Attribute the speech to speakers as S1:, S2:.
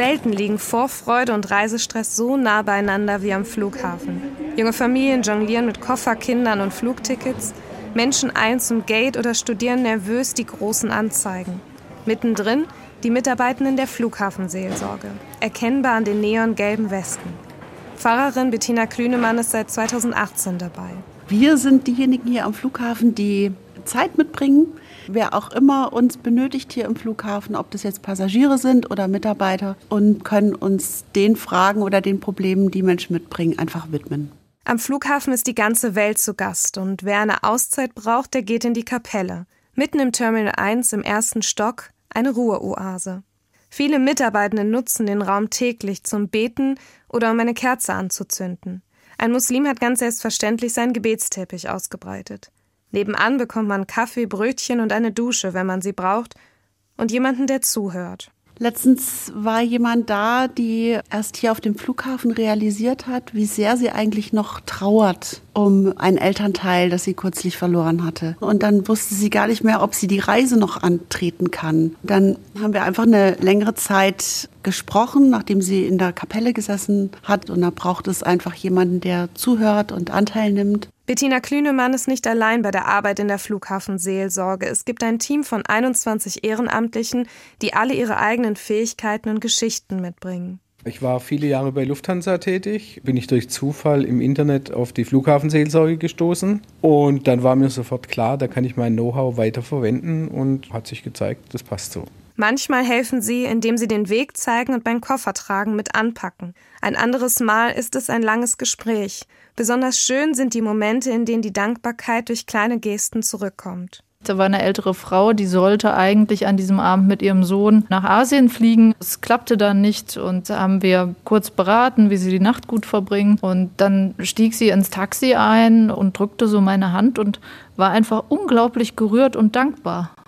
S1: Selten liegen Vorfreude und Reisestress so nah beieinander wie am Flughafen. Junge Familien jonglieren mit Koffer, Kindern und Flugtickets. Menschen ein zum Gate oder studieren nervös die großen Anzeigen. Mittendrin die Mitarbeitenden der Flughafenseelsorge, erkennbar an den neongelben Westen. Pfarrerin Bettina Klünemann ist seit 2018 dabei.
S2: Wir sind diejenigen hier am Flughafen, die Zeit mitbringen. Wer auch immer uns benötigt hier im Flughafen, ob das jetzt Passagiere sind oder Mitarbeiter, und können uns den Fragen oder den Problemen, die Menschen mitbringen, einfach widmen.
S1: Am Flughafen ist die ganze Welt zu Gast und wer eine Auszeit braucht, der geht in die Kapelle. Mitten im Terminal 1 im ersten Stock eine Ruheoase. Viele Mitarbeitende nutzen den Raum täglich zum Beten oder um eine Kerze anzuzünden. Ein Muslim hat ganz selbstverständlich seinen Gebetsteppich ausgebreitet. Nebenan bekommt man Kaffee, Brötchen und eine Dusche, wenn man sie braucht, und jemanden, der zuhört.
S2: Letztens war jemand da, die erst hier auf dem Flughafen realisiert hat, wie sehr sie eigentlich noch trauert um ein Elternteil, das sie kürzlich verloren hatte. Und dann wusste sie gar nicht mehr, ob sie die Reise noch antreten kann. Dann haben wir einfach eine längere Zeit gesprochen, nachdem sie in der Kapelle gesessen hat. Und da braucht es einfach jemanden, der zuhört und Anteil nimmt.
S1: Bettina Klünemann ist nicht allein bei der Arbeit in der Flughafenseelsorge. Es gibt ein Team von 21 Ehrenamtlichen, die alle ihre eigenen Fähigkeiten und Geschichten mitbringen.
S3: Ich war viele Jahre bei Lufthansa tätig, bin ich durch Zufall im Internet auf die Flughafenseelsorge gestoßen und dann war mir sofort klar, da kann ich mein Know-how weiter verwenden und hat sich gezeigt, das passt so.
S1: Manchmal helfen sie, indem sie den Weg zeigen und beim Koffertragen mit anpacken. Ein anderes Mal ist es ein langes Gespräch. Besonders schön sind die Momente, in denen die Dankbarkeit durch kleine Gesten zurückkommt.
S4: Da war eine ältere Frau, die sollte eigentlich an diesem Abend mit ihrem Sohn nach Asien fliegen. Es klappte dann nicht und haben wir kurz beraten, wie sie die Nacht gut verbringen. Und dann stieg sie ins Taxi ein und drückte so meine Hand und war einfach unglaublich gerührt und dankbar.